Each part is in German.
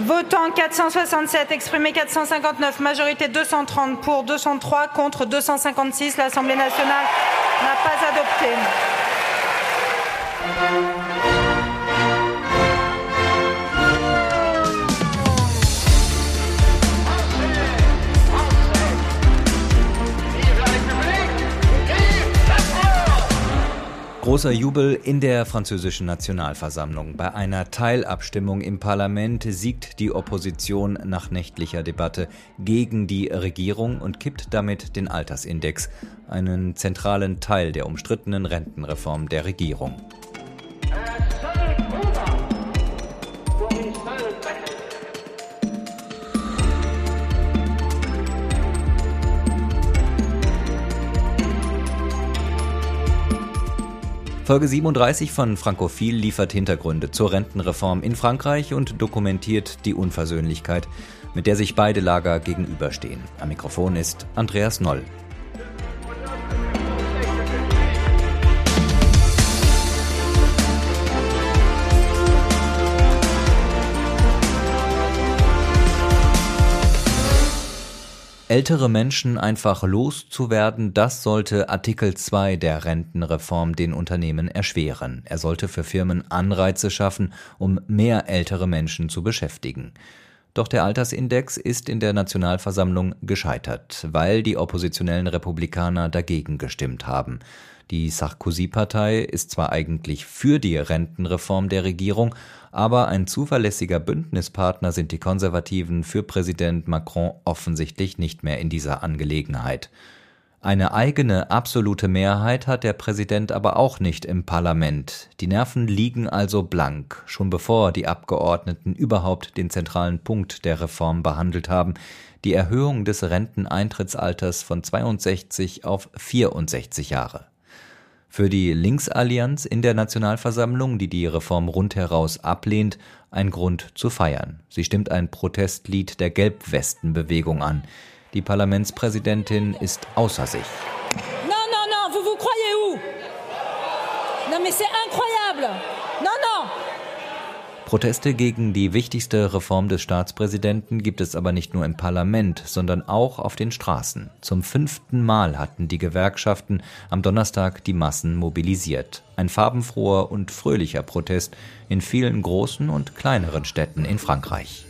Votant 467, exprimé 459, majorité 230 pour 203 contre 256. L'Assemblée nationale n'a pas adopté. Großer Jubel in der französischen Nationalversammlung. Bei einer Teilabstimmung im Parlament siegt die Opposition nach nächtlicher Debatte gegen die Regierung und kippt damit den Altersindex, einen zentralen Teil der umstrittenen Rentenreform der Regierung. Folge 37 von Frankophil liefert Hintergründe zur Rentenreform in Frankreich und dokumentiert die Unversöhnlichkeit, mit der sich beide Lager gegenüberstehen. Am Mikrofon ist Andreas Noll. Ältere Menschen einfach loszuwerden, das sollte Artikel 2 der Rentenreform den Unternehmen erschweren. Er sollte für Firmen Anreize schaffen, um mehr ältere Menschen zu beschäftigen. Doch der Altersindex ist in der Nationalversammlung gescheitert, weil die oppositionellen Republikaner dagegen gestimmt haben. Die Sarkozy-Partei ist zwar eigentlich für die Rentenreform der Regierung, aber ein zuverlässiger Bündnispartner sind die Konservativen für Präsident Macron offensichtlich nicht mehr in dieser Angelegenheit. Eine eigene absolute Mehrheit hat der Präsident aber auch nicht im Parlament. Die Nerven liegen also blank, schon bevor die Abgeordneten überhaupt den zentralen Punkt der Reform behandelt haben, die Erhöhung des Renteneintrittsalters von 62 auf 64 Jahre. Für die Linksallianz in der Nationalversammlung, die die Reform rundheraus ablehnt, ein Grund zu feiern. Sie stimmt ein Protestlied der Gelbwestenbewegung an. Die Parlamentspräsidentin ist außer sich. Non, non, non, vous vous croyez où? Non, mais c'est incroyable! Proteste gegen die wichtigste Reform des Staatspräsidenten gibt es aber nicht nur im Parlament, sondern auch auf den Straßen. Zum fünften Mal hatten die Gewerkschaften am Donnerstag die Massen mobilisiert. Ein farbenfroher und fröhlicher Protest in vielen großen und kleineren Städten in Frankreich.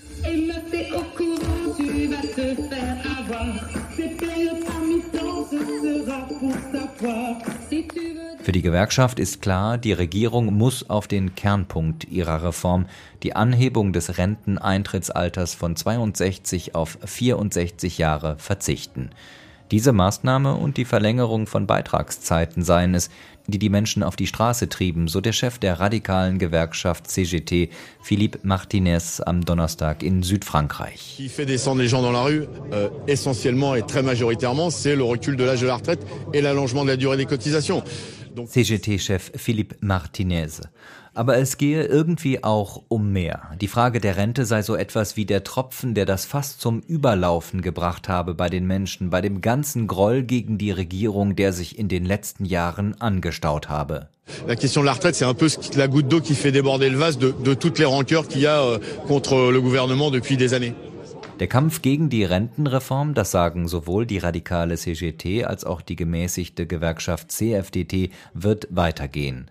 Für die Gewerkschaft ist klar, die Regierung muss auf den Kernpunkt ihrer Reform, die Anhebung des Renteneintrittsalters von 62 auf 64 Jahre, verzichten. Diese Maßnahme und die Verlängerung von Beitragszeiten seien es, die die Menschen auf die Straße trieben, so der Chef der radikalen Gewerkschaft CGT, Philippe Martinez, am Donnerstag in Südfrankreich. euh, essentiellement et très majoritairement, c'est le recul de l'âge de la retraite et l'allongement de la durée des cotisations. CGT-Chef Philippe Martinez. Aber es gehe irgendwie auch um mehr. Die Frage der Rente sei so etwas wie der Tropfen, der das Fass zum Überlaufen gebracht habe bei den Menschen, bei dem ganzen Groll gegen die Regierung, der sich in den letzten Jahren angestaut habe. La question de la retraite, c'est un peu la goutte d'eau qui fait déborder le vase de, de toutes les rancœurs qu'il y a euh, contre le gouvernement depuis des années. Der Kampf gegen die Rentenreform, das sagen sowohl die radikale CGT als auch die gemäßigte Gewerkschaft CFDT, wird weitergehen.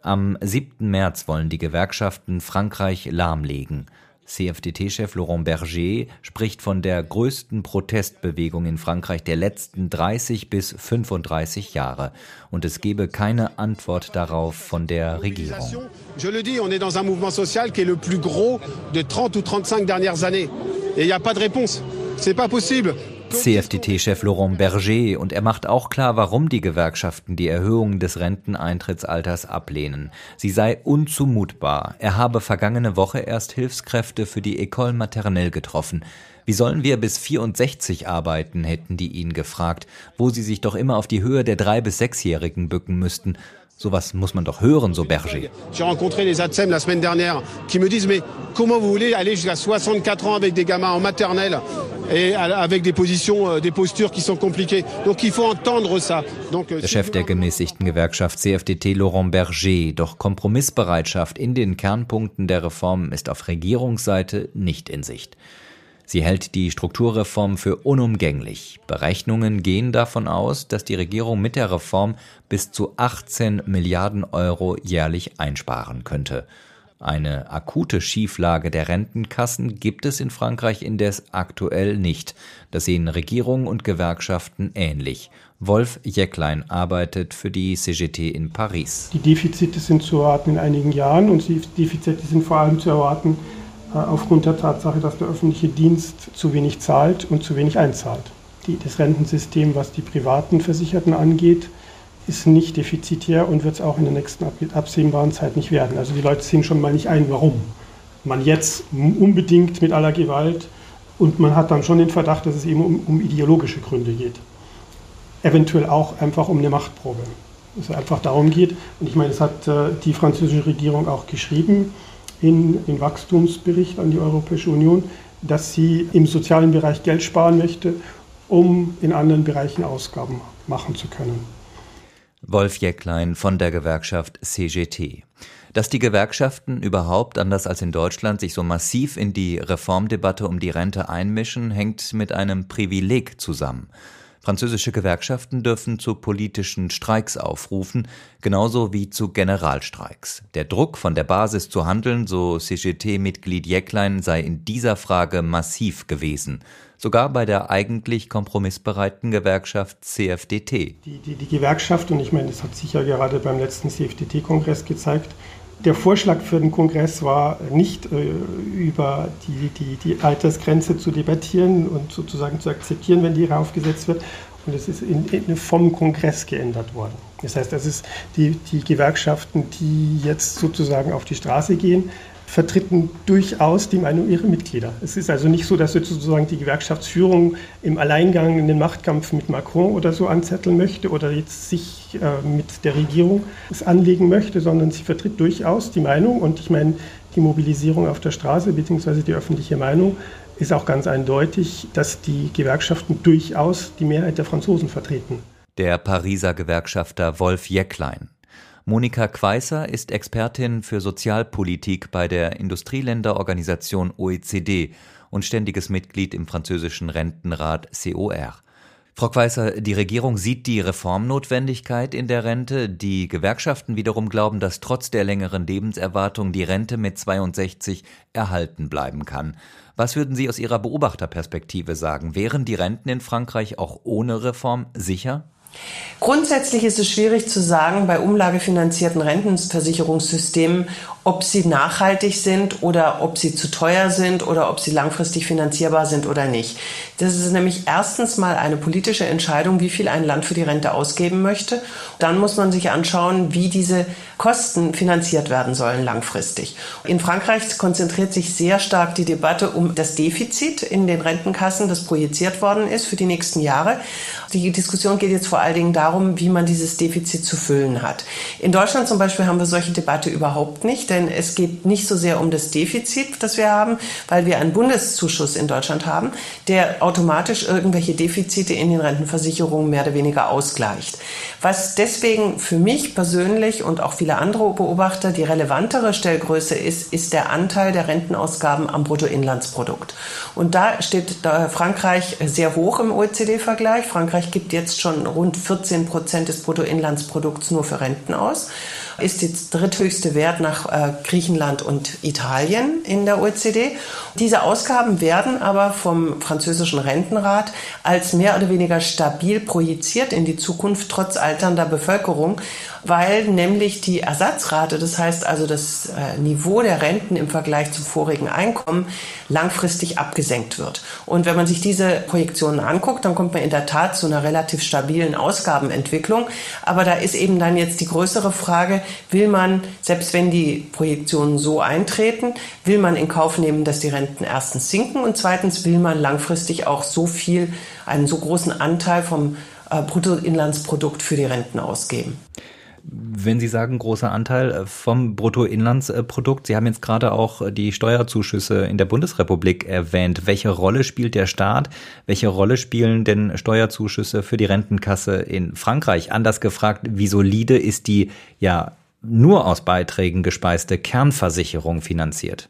Am 7. März wollen die Gewerkschaften Frankreich lahmlegen. CFDT-Chef Laurent Berger spricht von der größten Protestbewegung in Frankreich der letzten 30 bis 35 Jahre. Und es gebe keine Antwort darauf von der Regierung. Je le dis, on est dans un mouvement social qui est le plus gros de 30 ou 35 dernières années. Et il n'y a pas de réponse. C'est pas possible. CFDT-Chef Laurent Berger und er macht auch klar, warum die Gewerkschaften die Erhöhung des Renteneintrittsalters ablehnen. Sie sei unzumutbar. Er habe vergangene Woche erst Hilfskräfte für die École Maternelle getroffen. Wie sollen wir bis 64 arbeiten, hätten die ihn gefragt, wo sie sich doch immer auf die Höhe der drei bis sechsjährigen bücken müssten. Sowas muss man doch hören, so Berger. J'ai rencontré les ATSEM la semaine dernière qui me disent mais comment vous voulez aller jusqu'à 64 ans avec des gamins en maternelle et avec des positions, euh, des postures qui sont compliquées. Donc il faut entendre ça. Donc, euh, der Chef der gemäßigten Gewerkschaft CFDT Laurent Berger, doch Kompromissbereitschaft in den Kernpunkten der Reform ist auf Regierungsseite nicht in Sicht. Sie hält die Strukturreform für unumgänglich. Berechnungen gehen davon aus, dass die Regierung mit der Reform bis zu 18 Milliarden Euro jährlich einsparen könnte. Eine akute Schieflage der Rentenkassen gibt es in Frankreich indes aktuell nicht. Das sehen Regierung und Gewerkschaften ähnlich. Wolf Jäcklein arbeitet für die CGT in Paris. Die Defizite sind zu erwarten in einigen Jahren und die Defizite sind vor allem zu erwarten aufgrund der Tatsache, dass der öffentliche Dienst zu wenig zahlt und zu wenig einzahlt. Die, das Rentensystem, was die privaten Versicherten angeht, ist nicht defizitär und wird es auch in der nächsten absehbaren Zeit nicht werden. Also die Leute sehen schon mal nicht ein, warum man jetzt unbedingt mit aller Gewalt und man hat dann schon den Verdacht, dass es eben um, um ideologische Gründe geht. Eventuell auch einfach um eine Machtprobe. Es einfach darum geht, und ich meine, das hat äh, die französische Regierung auch geschrieben in den Wachstumsbericht an die Europäische Union, dass sie im sozialen Bereich Geld sparen möchte, um in anderen Bereichen Ausgaben machen zu können. Wolf Jäcklein von der Gewerkschaft CGT. Dass die Gewerkschaften überhaupt, anders als in Deutschland, sich so massiv in die Reformdebatte um die Rente einmischen, hängt mit einem Privileg zusammen. Französische Gewerkschaften dürfen zu politischen Streiks aufrufen, genauso wie zu Generalstreiks. Der Druck von der Basis zu handeln, so CGT-Mitglied Jäcklein, sei in dieser Frage massiv gewesen. Sogar bei der eigentlich kompromissbereiten Gewerkschaft CFDT. Die, die, die Gewerkschaft, und ich meine, das hat sich ja gerade beim letzten CFDT-Kongress gezeigt, der Vorschlag für den Kongress war nicht äh, über die, die, die Altersgrenze zu debattieren und sozusagen zu akzeptieren, wenn die raufgesetzt wird. Und es ist in, in, vom Kongress geändert worden. Das heißt, das ist die, die Gewerkschaften, die jetzt sozusagen auf die Straße gehen, vertreten durchaus die Meinung ihrer Mitglieder. Es ist also nicht so, dass sozusagen die Gewerkschaftsführung im Alleingang in den Machtkampf mit Macron oder so anzetteln möchte oder jetzt sich äh, mit der Regierung es anlegen möchte, sondern sie vertritt durchaus die Meinung und ich meine, die Mobilisierung auf der Straße bzw. die öffentliche Meinung ist auch ganz eindeutig, dass die Gewerkschaften durchaus die Mehrheit der Franzosen vertreten. Der Pariser Gewerkschafter Wolf Jäcklein. Monika Queißer ist Expertin für Sozialpolitik bei der Industrieländerorganisation OECD und ständiges Mitglied im französischen Rentenrat COR. Frau Queißer, die Regierung sieht die Reformnotwendigkeit in der Rente. Die Gewerkschaften wiederum glauben, dass trotz der längeren Lebenserwartung die Rente mit 62 erhalten bleiben kann. Was würden Sie aus Ihrer Beobachterperspektive sagen? Wären die Renten in Frankreich auch ohne Reform sicher? Grundsätzlich ist es schwierig zu sagen bei umlagefinanzierten Rentenversicherungssystemen, ob sie nachhaltig sind oder ob sie zu teuer sind oder ob sie langfristig finanzierbar sind oder nicht. Das ist nämlich erstens mal eine politische Entscheidung, wie viel ein Land für die Rente ausgeben möchte. Dann muss man sich anschauen, wie diese Kosten finanziert werden sollen langfristig. In Frankreich konzentriert sich sehr stark die Debatte um das Defizit in den Rentenkassen, das projiziert worden ist für die nächsten Jahre. Die Diskussion geht jetzt vor allen Dingen darum, wie man dieses Defizit zu füllen hat. In Deutschland zum Beispiel haben wir solche Debatte überhaupt nicht denn es geht nicht so sehr um das Defizit, das wir haben, weil wir einen Bundeszuschuss in Deutschland haben, der automatisch irgendwelche Defizite in den Rentenversicherungen mehr oder weniger ausgleicht. Was deswegen für mich persönlich und auch viele andere Beobachter die relevantere Stellgröße ist, ist der Anteil der Rentenausgaben am Bruttoinlandsprodukt. Und da steht Frankreich sehr hoch im OECD-Vergleich. Frankreich gibt jetzt schon rund 14 Prozent des Bruttoinlandsprodukts nur für Renten aus ist jetzt dritthöchste Wert nach äh, Griechenland und Italien in der OECD. Diese Ausgaben werden aber vom französischen Rentenrat als mehr oder weniger stabil projiziert in die Zukunft trotz alternder Bevölkerung weil nämlich die Ersatzrate, das heißt also das äh, Niveau der Renten im Vergleich zum vorigen Einkommen, langfristig abgesenkt wird. Und wenn man sich diese Projektionen anguckt, dann kommt man in der Tat zu einer relativ stabilen Ausgabenentwicklung. Aber da ist eben dann jetzt die größere Frage, will man, selbst wenn die Projektionen so eintreten, will man in Kauf nehmen, dass die Renten erstens sinken und zweitens will man langfristig auch so viel, einen so großen Anteil vom äh, Bruttoinlandsprodukt für die Renten ausgeben. Wenn Sie sagen, großer Anteil äh, vom Bruttoinlandsprodukt, Sie haben jetzt gerade auch die Steuerzuschüsse in der Bundesrepublik erwähnt. Welche Rolle spielt der Staat? Welche Rolle spielen denn Steuerzuschüsse für die Rentenkasse in Frankreich? Anders gefragt, wie solide ist die ja nur aus Beiträgen gespeiste Kernversicherung finanziert?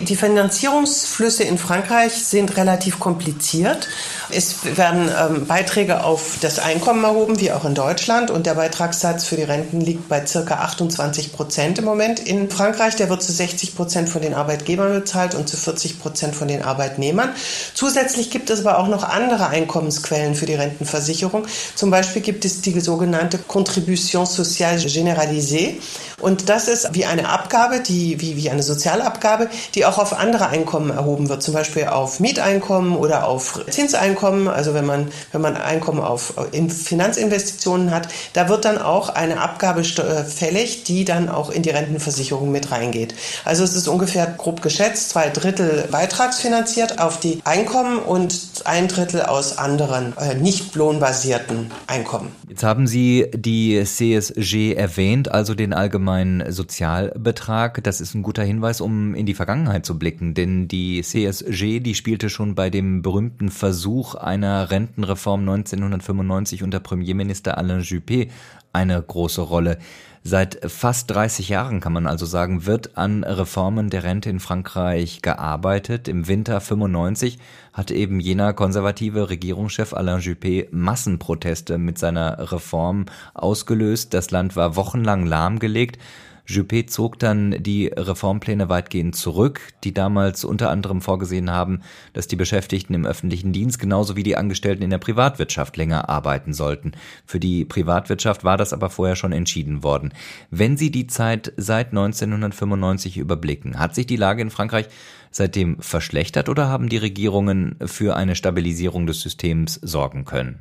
Die Finanzierungsflüsse in Frankreich sind relativ kompliziert. Es werden ähm, Beiträge auf das Einkommen erhoben, wie auch in Deutschland. Und der Beitragssatz für die Renten liegt bei circa 28 Prozent im Moment in Frankreich. Der wird zu 60 Prozent von den Arbeitgebern bezahlt und zu 40 Prozent von den Arbeitnehmern. Zusätzlich gibt es aber auch noch andere Einkommensquellen für die Rentenversicherung. Zum Beispiel gibt es die sogenannte Contribution sociale généralisée. Und das ist wie eine Abgabe, die, wie, wie eine Sozialabgabe, die auch auf andere Einkommen erhoben wird, zum Beispiel auf Mieteinkommen oder auf Zinseinkommen. Also wenn man, wenn man Einkommen auf in Finanzinvestitionen hat, da wird dann auch eine Abgabe fällig, die dann auch in die Rentenversicherung mit reingeht. Also es ist ungefähr grob geschätzt zwei Drittel beitragsfinanziert auf die Einkommen und ein Drittel aus anderen äh, nicht lohnbasierten Einkommen. Jetzt haben Sie die CSG erwähnt, also den allgemeinen Sozialbetrag. Das ist ein guter Hinweis, um in die Vergangenheit zu blicken, denn die CSG, die spielte schon bei dem berühmten Versuch einer Rentenreform 1995 unter Premierminister Alain Juppé eine große Rolle. Seit fast 30 Jahren kann man also sagen, wird an Reformen der Rente in Frankreich gearbeitet. Im Winter 95 hat eben jener konservative Regierungschef Alain Juppé Massenproteste mit seiner Reform ausgelöst. Das Land war wochenlang lahmgelegt. Juppé zog dann die Reformpläne weitgehend zurück, die damals unter anderem vorgesehen haben, dass die Beschäftigten im öffentlichen Dienst genauso wie die Angestellten in der Privatwirtschaft länger arbeiten sollten. Für die Privatwirtschaft war das aber vorher schon entschieden worden. Wenn Sie die Zeit seit 1995 überblicken, hat sich die Lage in Frankreich seitdem verschlechtert oder haben die Regierungen für eine Stabilisierung des Systems sorgen können?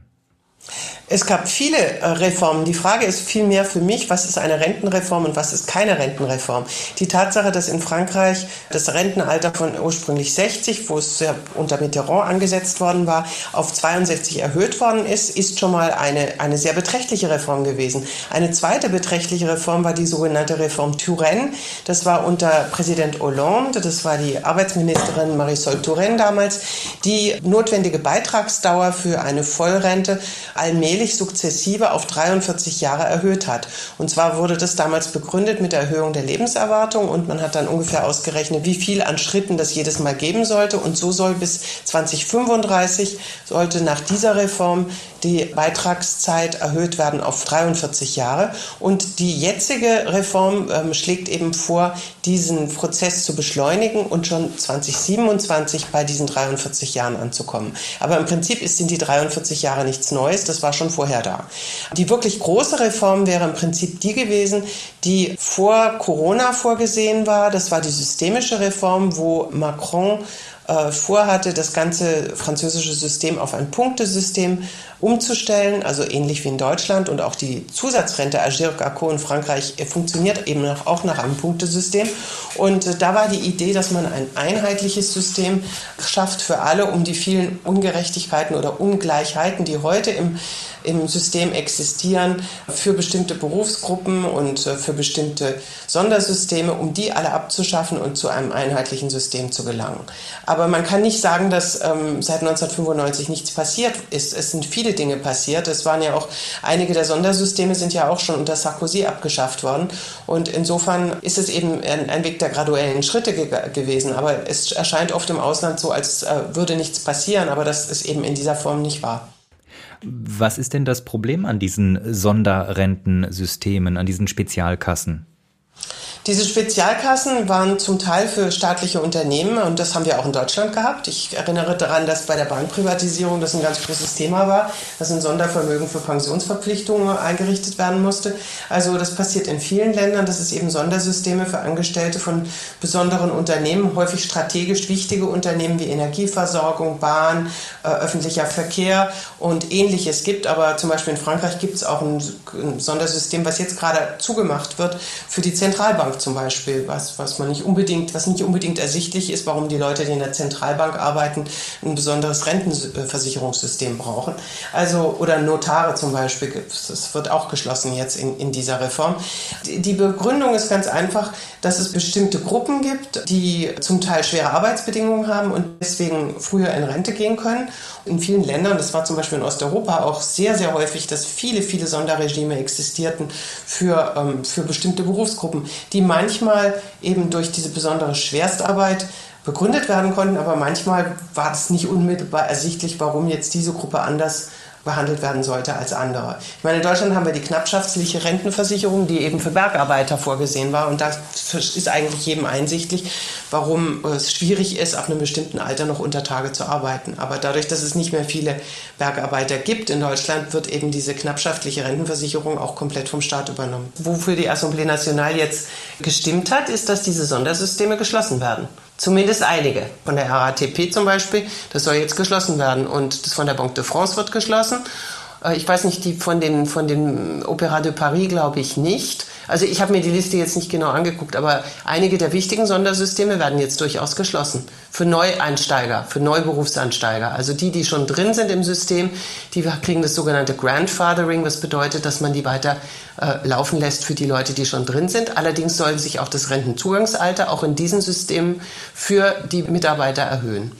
Es gab viele äh, Reformen. Die Frage ist vielmehr für mich, was ist eine Rentenreform und was ist keine Rentenreform? Die Tatsache, dass in Frankreich das Rentenalter von ursprünglich 60, wo es unter Mitterrand angesetzt worden war, auf 62 erhöht worden ist, ist schon mal eine, eine sehr beträchtliche Reform gewesen. Eine zweite beträchtliche Reform war die sogenannte Reform Turenne. Das war unter Präsident Hollande, das war die Arbeitsministerin Marisol Touraine damals, die notwendige Beitragsdauer für eine Vollrente allmählich sukzessive auf 43 Jahre erhöht hat. Und zwar wurde das damals begründet mit der Erhöhung der Lebenserwartung und man hat dann ungefähr ausgerechnet, wie viel an Schritten das jedes Mal geben sollte. Und so soll bis 2035 sollte nach dieser Reform die Beitragszeit erhöht werden auf 43 Jahre. Und die jetzige Reform ähm, schlägt eben vor, diesen Prozess zu beschleunigen und schon 2027 bei diesen 43 Jahren anzukommen. Aber im Prinzip sind die 43 Jahre nichts Neues, das war schon vorher da. Die wirklich große Reform wäre im Prinzip die gewesen, die vor Corona vorgesehen war. Das war die systemische Reform, wo Macron äh, vorhatte, das ganze französische System auf ein Punktesystem umzustellen, also ähnlich wie in Deutschland. Und auch die Zusatzrente Agir Garco in Frankreich äh, funktioniert eben auch nach einem Punktesystem. Und äh, da war die Idee, dass man ein einheitliches System schafft für alle, um die vielen Ungerechtigkeiten oder Ungleichheiten, die heute im im System existieren für bestimmte Berufsgruppen und für bestimmte Sondersysteme, um die alle abzuschaffen und zu einem einheitlichen System zu gelangen. Aber man kann nicht sagen, dass ähm, seit 1995 nichts passiert ist. Es sind viele Dinge passiert. Es waren ja auch einige der Sondersysteme sind ja auch schon unter Sarkozy abgeschafft worden. Und insofern ist es eben ein, ein Weg der graduellen Schritte ge gewesen. Aber es erscheint oft im Ausland so, als äh, würde nichts passieren. Aber das ist eben in dieser Form nicht wahr. Was ist denn das Problem an diesen Sonderrentensystemen, an diesen Spezialkassen? Diese Spezialkassen waren zum Teil für staatliche Unternehmen und das haben wir auch in Deutschland gehabt. Ich erinnere daran, dass bei der Bankprivatisierung das ein ganz großes Thema war, dass ein Sondervermögen für Pensionsverpflichtungen eingerichtet werden musste. Also das passiert in vielen Ländern, dass es eben Sondersysteme für Angestellte von besonderen Unternehmen, häufig strategisch wichtige Unternehmen wie Energieversorgung, Bahn, äh, öffentlicher Verkehr und ähnliches gibt. Aber zum Beispiel in Frankreich gibt es auch ein, ein Sondersystem, was jetzt gerade zugemacht wird für die Zentralbank Zum Beispiel, was, was man nicht unbedingt, was nicht unbedingt ersichtlich ist, warum die Leute, die in der Zentralbank arbeiten, ein besonderes Rentenversicherungssystem brauchen. Also, oder Notare zum Beispiel, das wird auch geschlossen jetzt in, in dieser Reform. Die Begründung ist ganz einfach, dass es bestimmte Gruppen gibt, die zum Teil schwere Arbeitsbedingungen haben und deswegen früher in Rente gehen können. In vielen Ländern, das war zum Beispiel in Osteuropa auch sehr, sehr häufig, dass viele, viele Sonderregime existierten für, ähm, für bestimmte Berufsgruppen, die manchmal eben durch diese besondere Schwerstarbeit begründet werden konnten, aber manchmal war es nicht unmittelbar ersichtlich, warum jetzt diese Gruppe anders behandelt werden sollte als andere. Ich meine, in Deutschland haben wir die knappschaftliche Rentenversicherung, die eben für Bergarbeiter vorgesehen war. Und da ist eigentlich jedem einsichtlich, warum es schwierig ist, ab einem bestimmten Alter noch unter Tage zu arbeiten. Aber dadurch, dass es nicht mehr viele Bergarbeiter gibt in Deutschland, wird eben diese knappschaftliche Rentenversicherung auch komplett vom Staat übernommen. Wofür die Assemblée Nationale jetzt gestimmt hat, ist, dass diese Sondersysteme geschlossen werden. Zumindest einige. Von der RATP zum Beispiel, das soll jetzt geschlossen werden. Und das von der Banque de France wird geschlossen. Äh, ich weiß nicht, die von den, von den Opéra de Paris glaube ich nicht. Also ich habe mir die Liste jetzt nicht genau angeguckt, aber einige der wichtigen Sondersysteme werden jetzt durchaus geschlossen. Für Neueinsteiger, für Neuberufsansteiger. Also die, die schon drin sind im System, die kriegen das sogenannte Grandfathering, was bedeutet, dass man die weiter äh, laufen lässt für die Leute, die schon drin sind. Allerdings soll sich auch das Rentenzugangsalter auch in diesen Systemen für die Mitarbeiter erhöhen.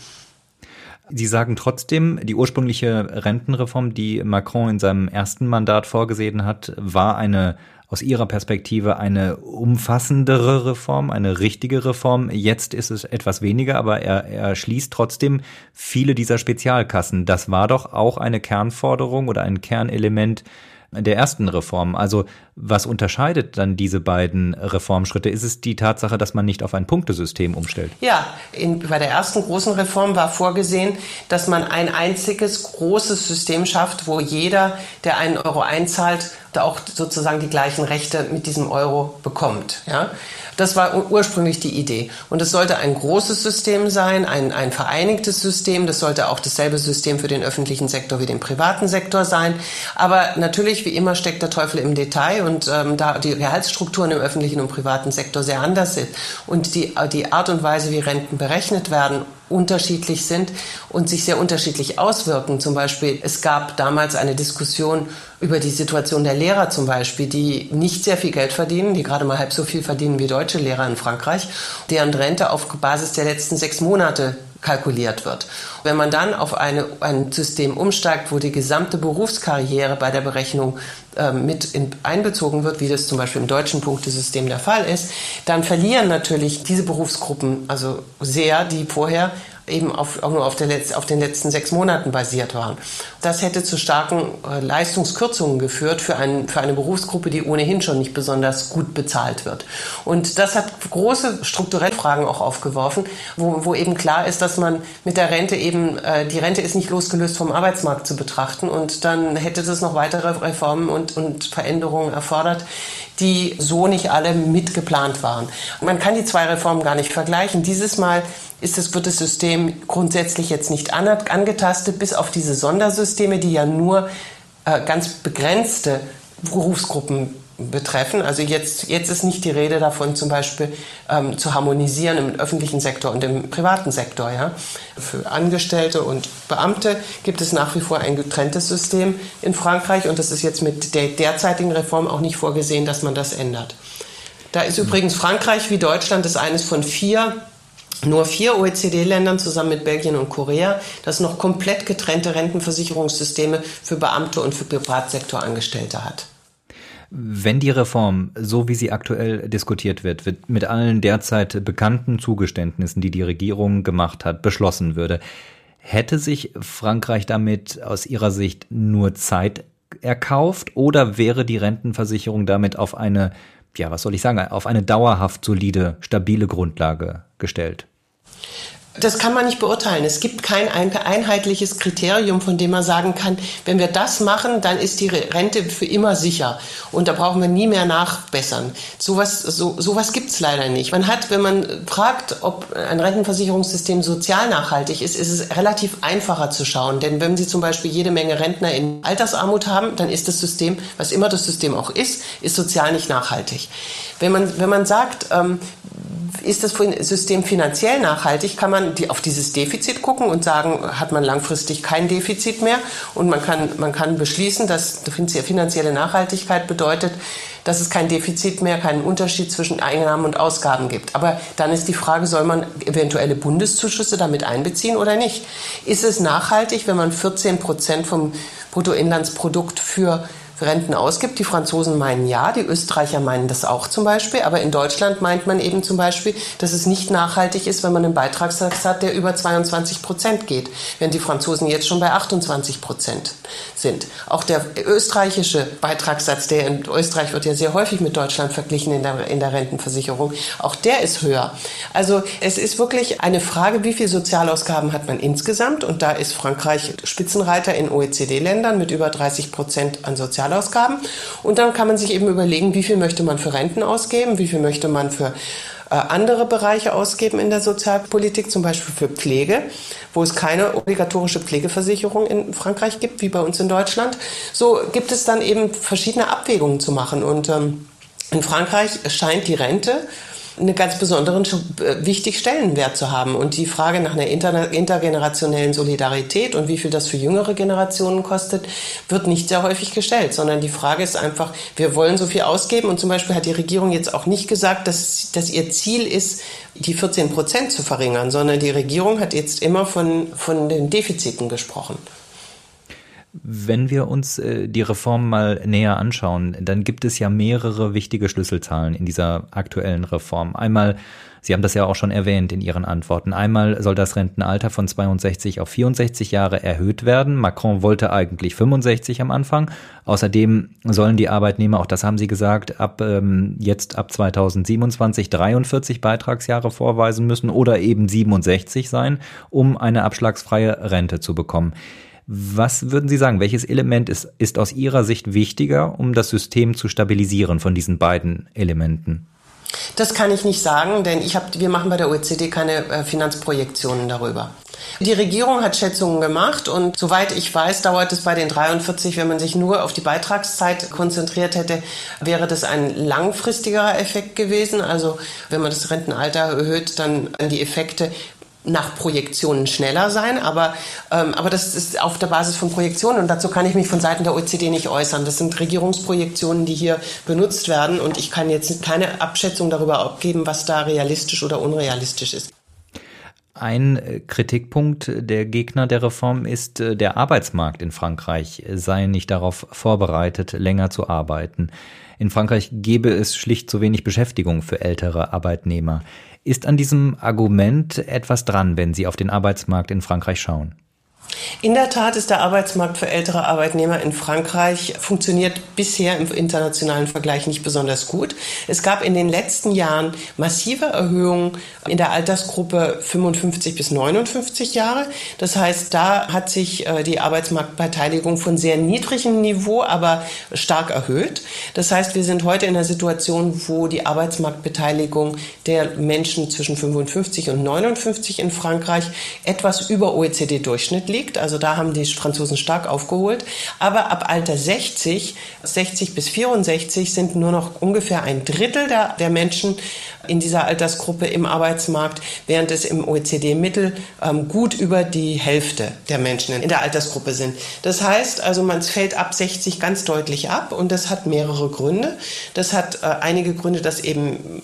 Sie sagen trotzdem, die ursprüngliche Rentenreform, die Macron in seinem ersten Mandat vorgesehen hat, war eine aus Ihrer Perspektive eine umfassendere Reform, eine richtige Reform. Jetzt ist es etwas weniger, aber er, er schließt trotzdem viele dieser Spezialkassen. Das war doch auch eine Kernforderung oder ein Kernelement der ersten Reform. Also was unterscheidet dann diese beiden Reformschritte? Ist es die Tatsache, dass man nicht auf ein Punktesystem umstellt? Ja, in, bei der ersten großen Reform war vorgesehen, dass man ein einziges großes System schafft, wo jeder, der einen Euro einzahlt, auch sozusagen die gleichen Rechte mit diesem Euro bekommt. Ja? Das war ursprünglich die Idee. Und es sollte ein großes System sein, ein, ein vereinigtes System. Das sollte auch dasselbe System für den öffentlichen Sektor wie den privaten Sektor sein. Aber natürlich, wie immer, steckt der Teufel im Detail und ähm, da die Gehaltsstrukturen im öffentlichen und privaten Sektor sehr anders sind und die, die Art und Weise, wie Renten berechnet werden unterschiedlich sind und sich sehr unterschiedlich auswirken. Zum Beispiel, es gab damals eine Diskussion über die Situation der Lehrer zum Beispiel, die nicht sehr viel Geld verdienen, die gerade mal halb so viel verdienen wie deutsche Lehrer in Frankreich, deren Rente auf Basis der letzten sechs Monate kalkuliert wird. Wenn man dann auf eine, ein System umsteigt, wo die gesamte Berufskarriere bei der Berechnung mit in, einbezogen wird, wie das zum Beispiel im deutschen Punktesystem der Fall ist, dann verlieren natürlich diese Berufsgruppen also sehr, die vorher eben auf, auch nur auf, Letz-, auf den letzten sechs Monaten basiert waren. Das hätte zu starken äh, Leistungskürzungen geführt für, ein, für eine Berufsgruppe, die ohnehin schon nicht besonders gut bezahlt wird. Und das hat große strukturelle Fragen auch aufgeworfen, wo, wo eben klar ist, dass man mit der Rente eben, äh, die Rente ist nicht losgelöst vom Arbeitsmarkt zu betrachten und dann hätte das noch weitere Reformen und, und Veränderungen erfordert, die so nicht alle mitgeplant waren. Man kann die zwei Reformen gar nicht vergleichen. Dieses Mal ist es, wird das System grundsätzlich jetzt nicht angetastet, bis auf diese Sondersysteme, die ja nur äh, ganz begrenzte Berufsgruppen betreffen. Also jetzt, jetzt ist nicht die Rede davon, zum Beispiel ähm, zu harmonisieren im öffentlichen Sektor und im privaten Sektor. Ja? Für Angestellte und Beamte gibt es nach wie vor ein getrenntes System in Frankreich und das ist jetzt mit der derzeitigen Reform auch nicht vorgesehen, dass man das ändert. Da ist übrigens Frankreich wie Deutschland das eines von vier nur vier OECD-Ländern zusammen mit Belgien und Korea, das noch komplett getrennte Rentenversicherungssysteme für Beamte und für Privatsektorangestellte hat. Wenn die Reform, so wie sie aktuell diskutiert wird, mit allen derzeit bekannten Zugeständnissen, die die Regierung gemacht hat, beschlossen würde, hätte sich Frankreich damit aus Ihrer Sicht nur Zeit erkauft oder wäre die Rentenversicherung damit auf eine ja, was soll ich sagen, auf eine dauerhaft solide, stabile Grundlage gestellt? Das kann man nicht beurteilen. Es gibt kein einheitliches Kriterium, von dem man sagen kann, wenn wir das machen, dann ist die Rente für immer sicher. Und da brauchen wir nie mehr nachbessern. Sowas, so, gibt es leider nicht. Man hat, wenn man fragt, ob ein Rentenversicherungssystem sozial nachhaltig ist, ist es relativ einfacher zu schauen. Denn wenn Sie zum Beispiel jede Menge Rentner in Altersarmut haben, dann ist das System, was immer das System auch ist, ist sozial nicht nachhaltig. Wenn man, wenn man sagt, ähm, ist das System finanziell nachhaltig, kann man die, auf dieses Defizit gucken und sagen, hat man langfristig kein Defizit mehr und man kann, man kann beschließen, dass finanzielle Nachhaltigkeit bedeutet, dass es kein Defizit mehr, keinen Unterschied zwischen Einnahmen und Ausgaben gibt. Aber dann ist die Frage, soll man eventuelle Bundeszuschüsse damit einbeziehen oder nicht? Ist es nachhaltig, wenn man 14 Prozent vom Bruttoinlandsprodukt für Renten ausgibt. Die Franzosen meinen ja, die Österreicher meinen das auch zum Beispiel. Aber in Deutschland meint man eben zum Beispiel, dass es nicht nachhaltig ist, wenn man einen Beitragssatz hat, der über 22 Prozent geht, während die Franzosen jetzt schon bei 28 Prozent sind. Auch der österreichische Beitragssatz, der in Österreich wird ja sehr häufig mit Deutschland verglichen in der, in der Rentenversicherung, auch der ist höher. Also es ist wirklich eine Frage, wie viel Sozialausgaben hat man insgesamt? Und da ist Frankreich Spitzenreiter in OECD-Ländern mit über 30 Prozent an Sozialausgaben. Sozialausgaben. Und dann kann man sich eben überlegen, wie viel möchte man für Renten ausgeben, wie viel möchte man für äh, andere Bereiche ausgeben in der Sozialpolitik, zum Beispiel für Pflege, wo es keine obligatorische Pflegeversicherung in Frankreich gibt, wie bei uns in Deutschland. So gibt es dann eben verschiedene Abwägungen zu machen. Und ähm, in Frankreich scheint die Rente einen ganz besonderen, äh, wichtig Stellenwert zu haben. Und die Frage nach einer intergenerationellen Solidarität und wie viel das für jüngere Generationen kostet, wird nicht sehr häufig gestellt, sondern die Frage ist einfach, wir wollen so viel ausgeben. Und zum Beispiel hat die Regierung jetzt auch nicht gesagt, dass, dass ihr Ziel ist, die 14 Prozent zu verringern, sondern die Regierung hat jetzt immer von, von den Defiziten gesprochen. Wenn wir uns äh, die Reform mal näher anschauen, dann gibt es ja mehrere wichtige Schlüsselzahlen in dieser aktuellen Reform. Einmal, Sie haben das ja auch schon erwähnt in Ihren Antworten, einmal soll das Rentenalter von 62 auf 64 Jahre erhöht werden. Macron wollte eigentlich 65 am Anfang. Außerdem sollen die Arbeitnehmer, auch das haben Sie gesagt, ab ähm, jetzt ab 2027 43 Beitragsjahre vorweisen müssen oder eben 67 sein, um eine abschlagsfreie Rente zu bekommen. Was würden Sie sagen, welches Element ist, ist aus Ihrer Sicht wichtiger, um das System zu stabilisieren von diesen beiden Elementen? Das kann ich nicht sagen, denn ich hab, wir machen bei der OECD keine äh, Finanzprojektionen darüber. Die Regierung hat Schätzungen gemacht und soweit ich weiß, dauert es bei den 43, wenn man sich nur auf die Beitragszeit konzentriert hätte, wäre das ein langfristigerer Effekt gewesen. Also wenn man das Rentenalter erhöht, dann die Effekte nach Projektionen schneller sein, aber, ähm, aber das ist auf der Basis von Projektionen und dazu kann ich mich von Seiten der OECD nicht äußern. Das sind Regierungsprojektionen, die hier benutzt werden und ich kann jetzt keine Abschätzung darüber abgeben, was da realistisch oder unrealistisch ist. Ein äh, Kritikpunkt der Gegner der Reform ist, äh, der Arbeitsmarkt in Frankreich sei nicht darauf vorbereitet, länger zu arbeiten. In Frankreich gebe es schlicht zu wenig Beschäftigung für ältere Arbeitnehmer. Ist an diesem Argument etwas dran, wenn Sie auf den Arbeitsmarkt in Frankreich schauen? In der Tat ist der Arbeitsmarkt für ältere Arbeitnehmer in Frankreich funktioniert bisher im internationalen Vergleich nicht besonders gut. Es gab in den letzten Jahren massive Erhöhungen in der Altersgruppe 55 bis 59 Jahre. Das heißt, da hat sich äh, die Arbeitsmarktbeteiligung von sehr niedrigem Niveau, aber stark erhöht. Das heißt, wir sind heute in einer Situation, wo die Arbeitsmarktbeteiligung der Menschen zwischen 55 und 59 in Frankreich etwas über OECD-Durchschnitt liegt liegt. Also da haben die Franzosen stark aufgeholt. Aber ab Alter 60, 60 bis 64 sind nur noch ungefähr ein Drittel der, der Menschen in dieser Altersgruppe im Arbeitsmarkt, während es im OECD-Mittel ähm, gut über die Hälfte der Menschen in der Altersgruppe sind. Das heißt also, man fällt ab 60 ganz deutlich ab und das hat mehrere Gründe. Das hat äh, einige Gründe, dass eben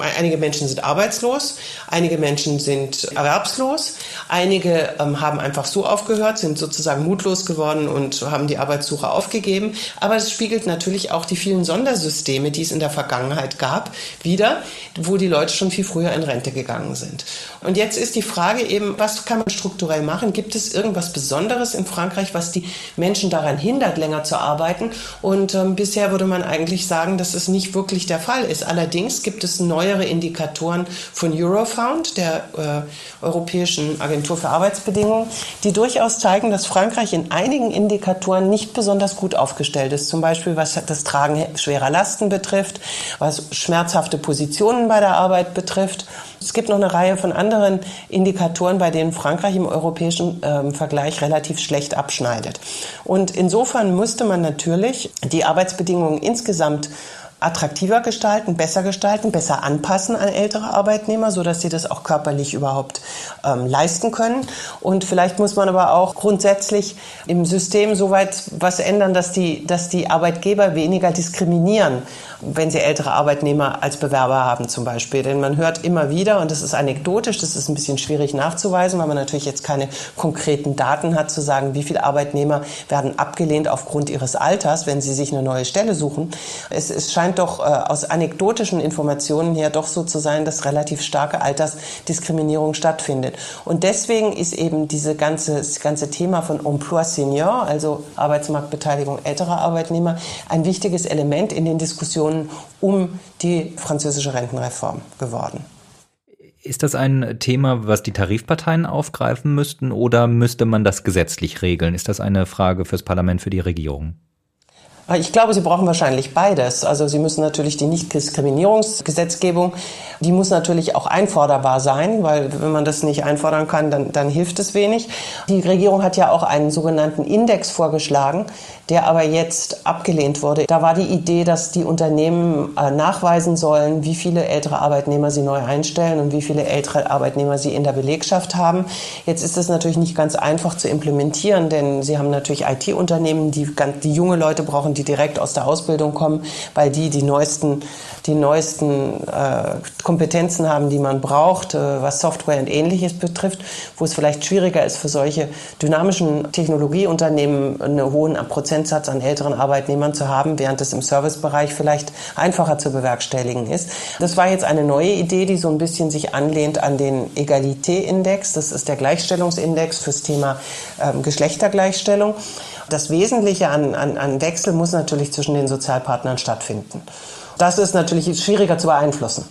einige Menschen sind arbeitslos, einige Menschen sind erwerbslos, einige ähm, haben einfach so aufgehört, sind sozusagen mutlos geworden und haben die Arbeitssuche aufgegeben. Aber es spiegelt natürlich auch die vielen Sondersysteme, die es in der Vergangenheit gab, wieder, wo die Leute schon viel früher in Rente gegangen sind. Und jetzt ist die Frage eben, was kann man strukturell machen? Gibt es irgendwas Besonderes in Frankreich, was die Menschen daran hindert, länger zu arbeiten? Und ähm, bisher würde man eigentlich sagen, dass es nicht wirklich der Fall ist. Allerdings gibt es neue neuere Indikatoren von Eurofound, der äh, Europäischen Agentur für Arbeitsbedingungen, die durchaus zeigen, dass Frankreich in einigen Indikatoren nicht besonders gut aufgestellt ist. Zum Beispiel was das Tragen schwerer Lasten betrifft, was schmerzhafte Positionen bei der Arbeit betrifft. Es gibt noch eine Reihe von anderen Indikatoren, bei denen Frankreich im europäischen äh, Vergleich relativ schlecht abschneidet. Und insofern müsste man natürlich die Arbeitsbedingungen insgesamt attraktiver gestalten, besser gestalten, besser anpassen an ältere Arbeitnehmer, so dass sie das auch körperlich überhaupt ähm, leisten können. Und vielleicht muss man aber auch grundsätzlich im System soweit was ändern, dass die, dass die Arbeitgeber weniger diskriminieren wenn sie ältere Arbeitnehmer als Bewerber haben zum Beispiel. Denn man hört immer wieder, und das ist anekdotisch, das ist ein bisschen schwierig nachzuweisen, weil man natürlich jetzt keine konkreten Daten hat, zu sagen, wie viele Arbeitnehmer werden abgelehnt aufgrund ihres Alters, wenn sie sich eine neue Stelle suchen. Es, es scheint doch äh, aus anekdotischen Informationen her doch so zu sein, dass relativ starke Altersdiskriminierung stattfindet. Und deswegen ist eben diese ganze, ganze Thema von Emploi Senior, also Arbeitsmarktbeteiligung älterer Arbeitnehmer, ein wichtiges Element in den Diskussionen um die französische Rentenreform geworden. Ist das ein Thema, was die Tarifparteien aufgreifen müssten oder müsste man das gesetzlich regeln? Ist das eine Frage fürs Parlament, für die Regierung? Ich glaube, Sie brauchen wahrscheinlich beides. Also Sie müssen natürlich die Nichtdiskriminierungsgesetzgebung, die muss natürlich auch einforderbar sein, weil wenn man das nicht einfordern kann, dann, dann hilft es wenig. Die Regierung hat ja auch einen sogenannten Index vorgeschlagen, der aber jetzt abgelehnt wurde. Da war die Idee, dass die Unternehmen äh, nachweisen sollen, wie viele ältere Arbeitnehmer sie neu einstellen und wie viele ältere Arbeitnehmer sie in der Belegschaft haben. Jetzt ist es natürlich nicht ganz einfach zu implementieren, denn sie haben natürlich IT-Unternehmen, die, die junge Leute brauchen, die direkt aus der Ausbildung kommen, weil die die neuesten, die neuesten äh, Kompetenzen haben, die man braucht, äh, was Software und ähnliches betrifft, wo es vielleicht schwieriger ist für solche dynamischen Technologieunternehmen einen hohen Prozent Prozentsatz an älteren Arbeitnehmern zu haben, während es im Servicebereich vielleicht einfacher zu bewerkstelligen ist. Das war jetzt eine neue Idee, die so ein bisschen sich anlehnt an den Egalité-Index. Das ist der Gleichstellungsindex fürs Thema ähm, Geschlechtergleichstellung. Das Wesentliche an, an, an Wechsel muss natürlich zwischen den Sozialpartnern stattfinden. Das ist natürlich schwieriger zu beeinflussen.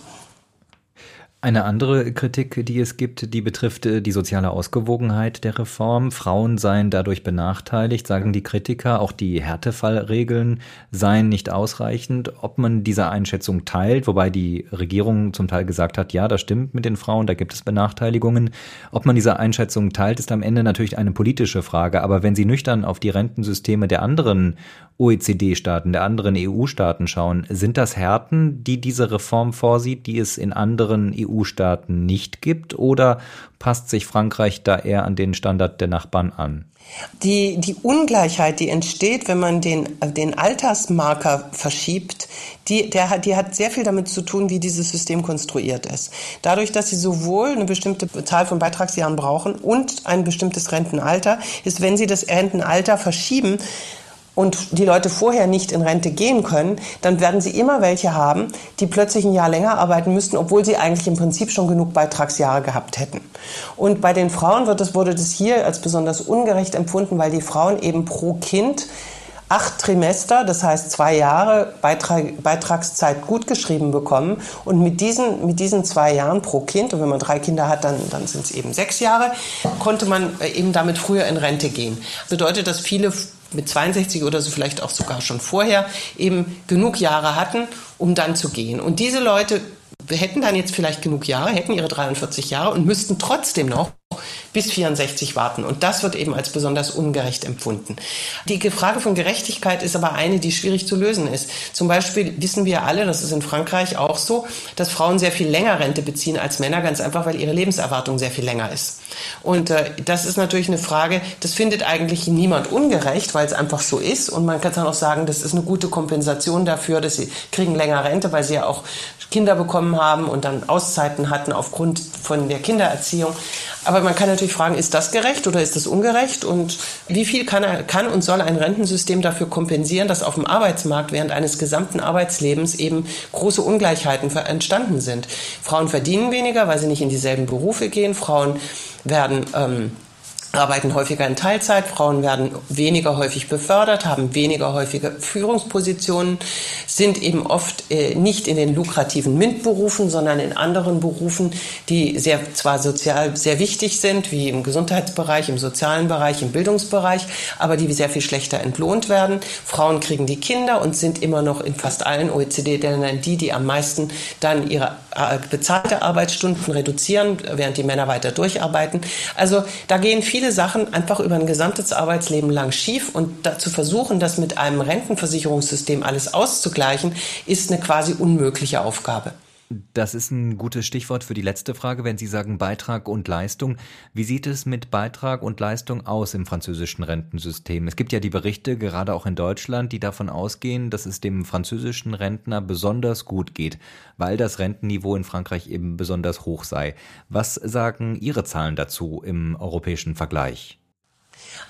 Eine andere Kritik, die es gibt, die betrifft äh, die soziale Ausgewogenheit der Reform. Frauen seien dadurch benachteiligt, sagen die Kritiker. Auch die Härtefallregeln seien nicht ausreichend. Ob man diese Einschätzung teilt, wobei die Regierung zum Teil gesagt hat, ja, das stimmt mit den Frauen, da gibt es Benachteiligungen. Ob man diese Einschätzung teilt, ist am Ende natürlich eine politische Frage. Aber wenn Sie nüchtern auf die Rentensysteme der anderen OECD-Staaten, der anderen EU-Staaten schauen, sind das Härten, die diese Reform vorsieht, die es in anderen EU-Staaten nicht gibt, oder passt sich Frankreich da eher an den Standard der Nachbarn an? Die, die Ungleichheit, die entsteht, wenn man den, den Altersmarker verschiebt, die, der die hat sehr viel damit zu tun, wie dieses System konstruiert ist. Dadurch, dass sie sowohl eine bestimmte Zahl von Beitragsjahren brauchen und ein bestimmtes Rentenalter, ist, wenn sie das Rentenalter verschieben, und die Leute vorher nicht in Rente gehen können, dann werden sie immer welche haben, die plötzlich ein Jahr länger arbeiten müssten, obwohl sie eigentlich im Prinzip schon genug Beitragsjahre gehabt hätten. Und bei den Frauen wird das, wurde das hier als besonders ungerecht empfunden, weil die Frauen eben pro Kind acht Trimester, das heißt zwei Jahre Beitrag, Beitragszeit gutgeschrieben bekommen. Und mit diesen, mit diesen zwei Jahren pro Kind, und wenn man drei Kinder hat, dann, dann sind es eben sechs Jahre, konnte man äh, eben damit früher in Rente gehen. Das bedeutet, dass viele mit 62 oder so vielleicht auch sogar schon vorher eben genug Jahre hatten, um dann zu gehen. Und diese Leute hätten dann jetzt vielleicht genug Jahre, hätten ihre 43 Jahre und müssten trotzdem noch bis 64 warten. Und das wird eben als besonders ungerecht empfunden. Die Frage von Gerechtigkeit ist aber eine, die schwierig zu lösen ist. Zum Beispiel wissen wir alle, das ist in Frankreich auch so, dass Frauen sehr viel länger Rente beziehen als Männer, ganz einfach, weil ihre Lebenserwartung sehr viel länger ist. Und äh, das ist natürlich eine Frage, das findet eigentlich niemand ungerecht, weil es einfach so ist. Und man kann dann auch sagen, das ist eine gute Kompensation dafür, dass sie kriegen länger Rente, weil sie ja auch Kinder bekommen haben und dann Auszeiten hatten aufgrund von der Kindererziehung. Aber man kann natürlich fragen, ist das gerecht oder ist das ungerecht? Und wie viel kann, kann und soll ein Rentensystem dafür kompensieren, dass auf dem Arbeitsmarkt während eines gesamten Arbeitslebens eben große Ungleichheiten entstanden sind? Frauen verdienen weniger, weil sie nicht in dieselben Berufe gehen. Frauen werden ähm, arbeiten häufiger in Teilzeit, Frauen werden weniger häufig befördert, haben weniger häufige Führungspositionen, sind eben oft äh, nicht in den lukrativen MINT-Berufen, sondern in anderen Berufen, die sehr, zwar sozial sehr wichtig sind, wie im Gesundheitsbereich, im sozialen Bereich, im Bildungsbereich, aber die sehr viel schlechter entlohnt werden. Frauen kriegen die Kinder und sind immer noch in fast allen OECD-Ländern die, die am meisten dann ihre äh, bezahlte Arbeitsstunden reduzieren, während die Männer weiter durcharbeiten. Also da gehen viele viele Sachen einfach über ein gesamtes Arbeitsleben lang schief und dazu versuchen, das mit einem Rentenversicherungssystem alles auszugleichen, ist eine quasi unmögliche Aufgabe. Das ist ein gutes Stichwort für die letzte Frage, wenn Sie sagen Beitrag und Leistung. Wie sieht es mit Beitrag und Leistung aus im französischen Rentensystem? Es gibt ja die Berichte, gerade auch in Deutschland, die davon ausgehen, dass es dem französischen Rentner besonders gut geht, weil das Rentenniveau in Frankreich eben besonders hoch sei. Was sagen Ihre Zahlen dazu im europäischen Vergleich?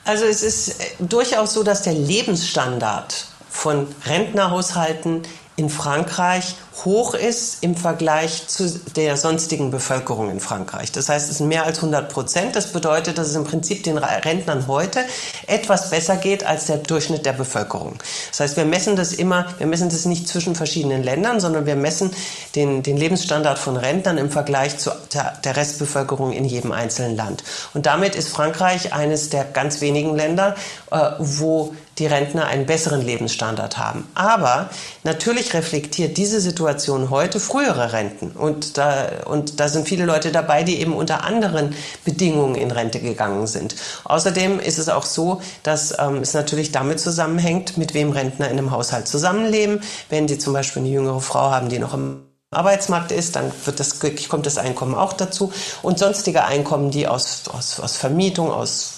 Also es ist durchaus so, dass der Lebensstandard von Rentnerhaushalten in Frankreich hoch ist im Vergleich zu der sonstigen Bevölkerung in Frankreich. Das heißt, es sind mehr als 100 Prozent. Das bedeutet, dass es im Prinzip den Rentnern heute etwas besser geht als der Durchschnitt der Bevölkerung. Das heißt, wir messen das immer, wir messen das nicht zwischen verschiedenen Ländern, sondern wir messen den, den Lebensstandard von Rentnern im Vergleich zu der, Restbevölkerung in jedem einzelnen Land. Und damit ist Frankreich eines der ganz wenigen Länder, äh, wo die Rentner einen besseren Lebensstandard haben. Aber natürlich reflektiert diese Situation heute frühere Renten. Und da, und da sind viele Leute dabei, die eben unter anderen Bedingungen in Rente gegangen sind. Außerdem ist es auch so, dass ähm, es natürlich damit zusammenhängt, mit wem Rentner in einem Haushalt zusammenleben. Wenn sie zum Beispiel eine jüngere Frau haben, die noch im Arbeitsmarkt ist, dann das, kommt das Einkommen auch dazu. Und sonstige Einkommen, die aus, aus, aus Vermietung, aus,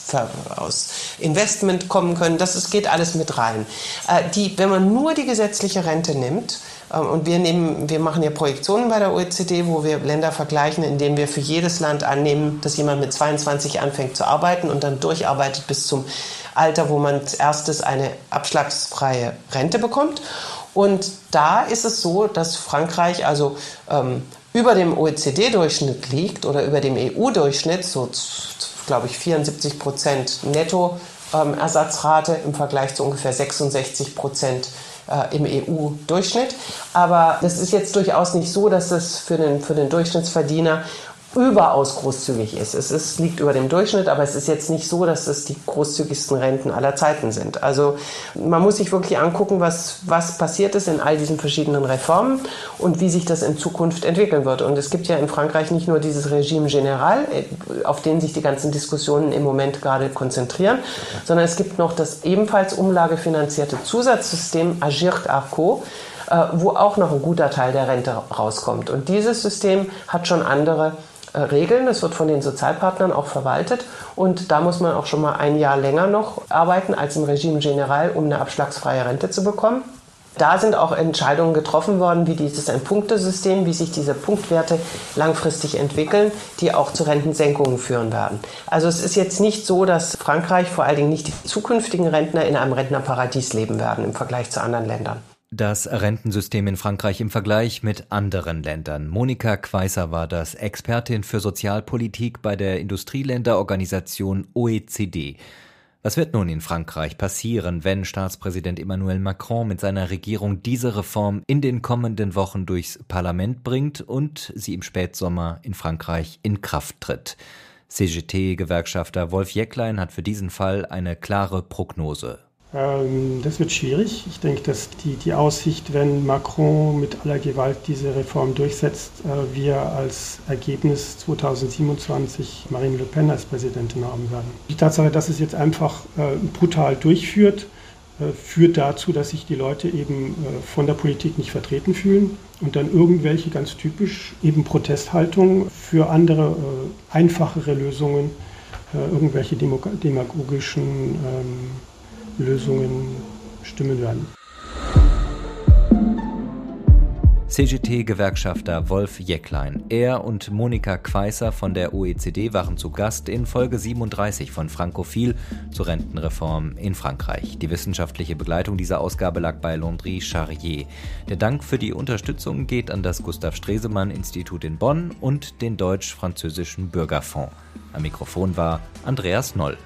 aus Investment kommen können, das, das geht alles mit rein. Äh, die, wenn man nur die gesetzliche Rente nimmt, äh, und wir, nehmen, wir machen ja Projektionen bei der OECD, wo wir Länder vergleichen, indem wir für jedes Land annehmen, dass jemand mit 22 anfängt zu arbeiten und dann durcharbeitet bis zum Alter, wo man erstes eine abschlagsfreie Rente bekommt. Und da ist es so, dass Frankreich also ähm, über dem OECD-Durchschnitt liegt oder über dem EU-Durchschnitt, so glaube ich 74 Prozent Nettoersatzrate ähm, im Vergleich zu ungefähr 66 Prozent äh, im EU-Durchschnitt. Aber das ist jetzt durchaus nicht so, dass es für den, für den Durchschnittsverdiener überaus großzügig ist. Es ist, liegt über dem Durchschnitt, aber es ist jetzt nicht so, dass es die großzügigsten Renten aller Zeiten sind. Also man muss sich wirklich angucken, was, was passiert ist in all diesen verschiedenen Reformen und wie sich das in Zukunft entwickeln wird. Und es gibt ja in Frankreich nicht nur dieses Regime General, auf den sich die ganzen Diskussionen im Moment gerade konzentrieren, sondern es gibt noch das ebenfalls umlagefinanzierte Zusatzsystem Agirt Arco, äh, wo auch noch ein guter Teil der Rente rauskommt. Und dieses System hat schon andere äh, Regeln. Es wird von den Sozialpartnern auch verwaltet und da muss man auch schon mal ein Jahr länger noch arbeiten als im Regime General, um eine abschlagsfreie Rente zu bekommen. Da sind auch Entscheidungen getroffen worden, wie dieses ein Punktesystem, wie sich diese Punktwerte langfristig entwickeln, die auch zu Rentensenkungen führen werden. Also es ist jetzt nicht so, dass Frankreich, vor allen Dingen nicht die zukünftigen Rentner, in einem Rentnerparadies leben werden im Vergleich zu anderen Ländern. Das Rentensystem in Frankreich im Vergleich mit anderen Ländern. Monika Queiser war das Expertin für Sozialpolitik bei der Industrieländerorganisation OECD. Was wird nun in Frankreich passieren, wenn Staatspräsident Emmanuel Macron mit seiner Regierung diese Reform in den kommenden Wochen durchs Parlament bringt und sie im Spätsommer in Frankreich in Kraft tritt? CGT-Gewerkschafter Wolf Jäcklein hat für diesen Fall eine klare Prognose. Ähm, das wird schwierig. Ich denke, dass die, die Aussicht, wenn Macron mit aller Gewalt diese Reform durchsetzt, äh, wir als Ergebnis 2027 Marine Le Pen als Präsidentin haben werden. Die Tatsache, dass es jetzt einfach äh, brutal durchführt, äh, führt dazu, dass sich die Leute eben von der Politik nicht vertreten fühlen und dann irgendwelche ganz typisch eben Protesthaltungen für andere einfachere Lösungen, irgendwelche demagogischen ähm, Lösungen stimmen werden. CGT-Gewerkschafter Wolf Jäcklein. Er und Monika Queißer von der OECD waren zu Gast in Folge 37 von Frankophil zur Rentenreform in Frankreich. Die wissenschaftliche Begleitung dieser Ausgabe lag bei Landry Charrier. Der Dank für die Unterstützung geht an das Gustav Stresemann Institut in Bonn und den Deutsch-Französischen Bürgerfonds. Am Mikrofon war Andreas Noll.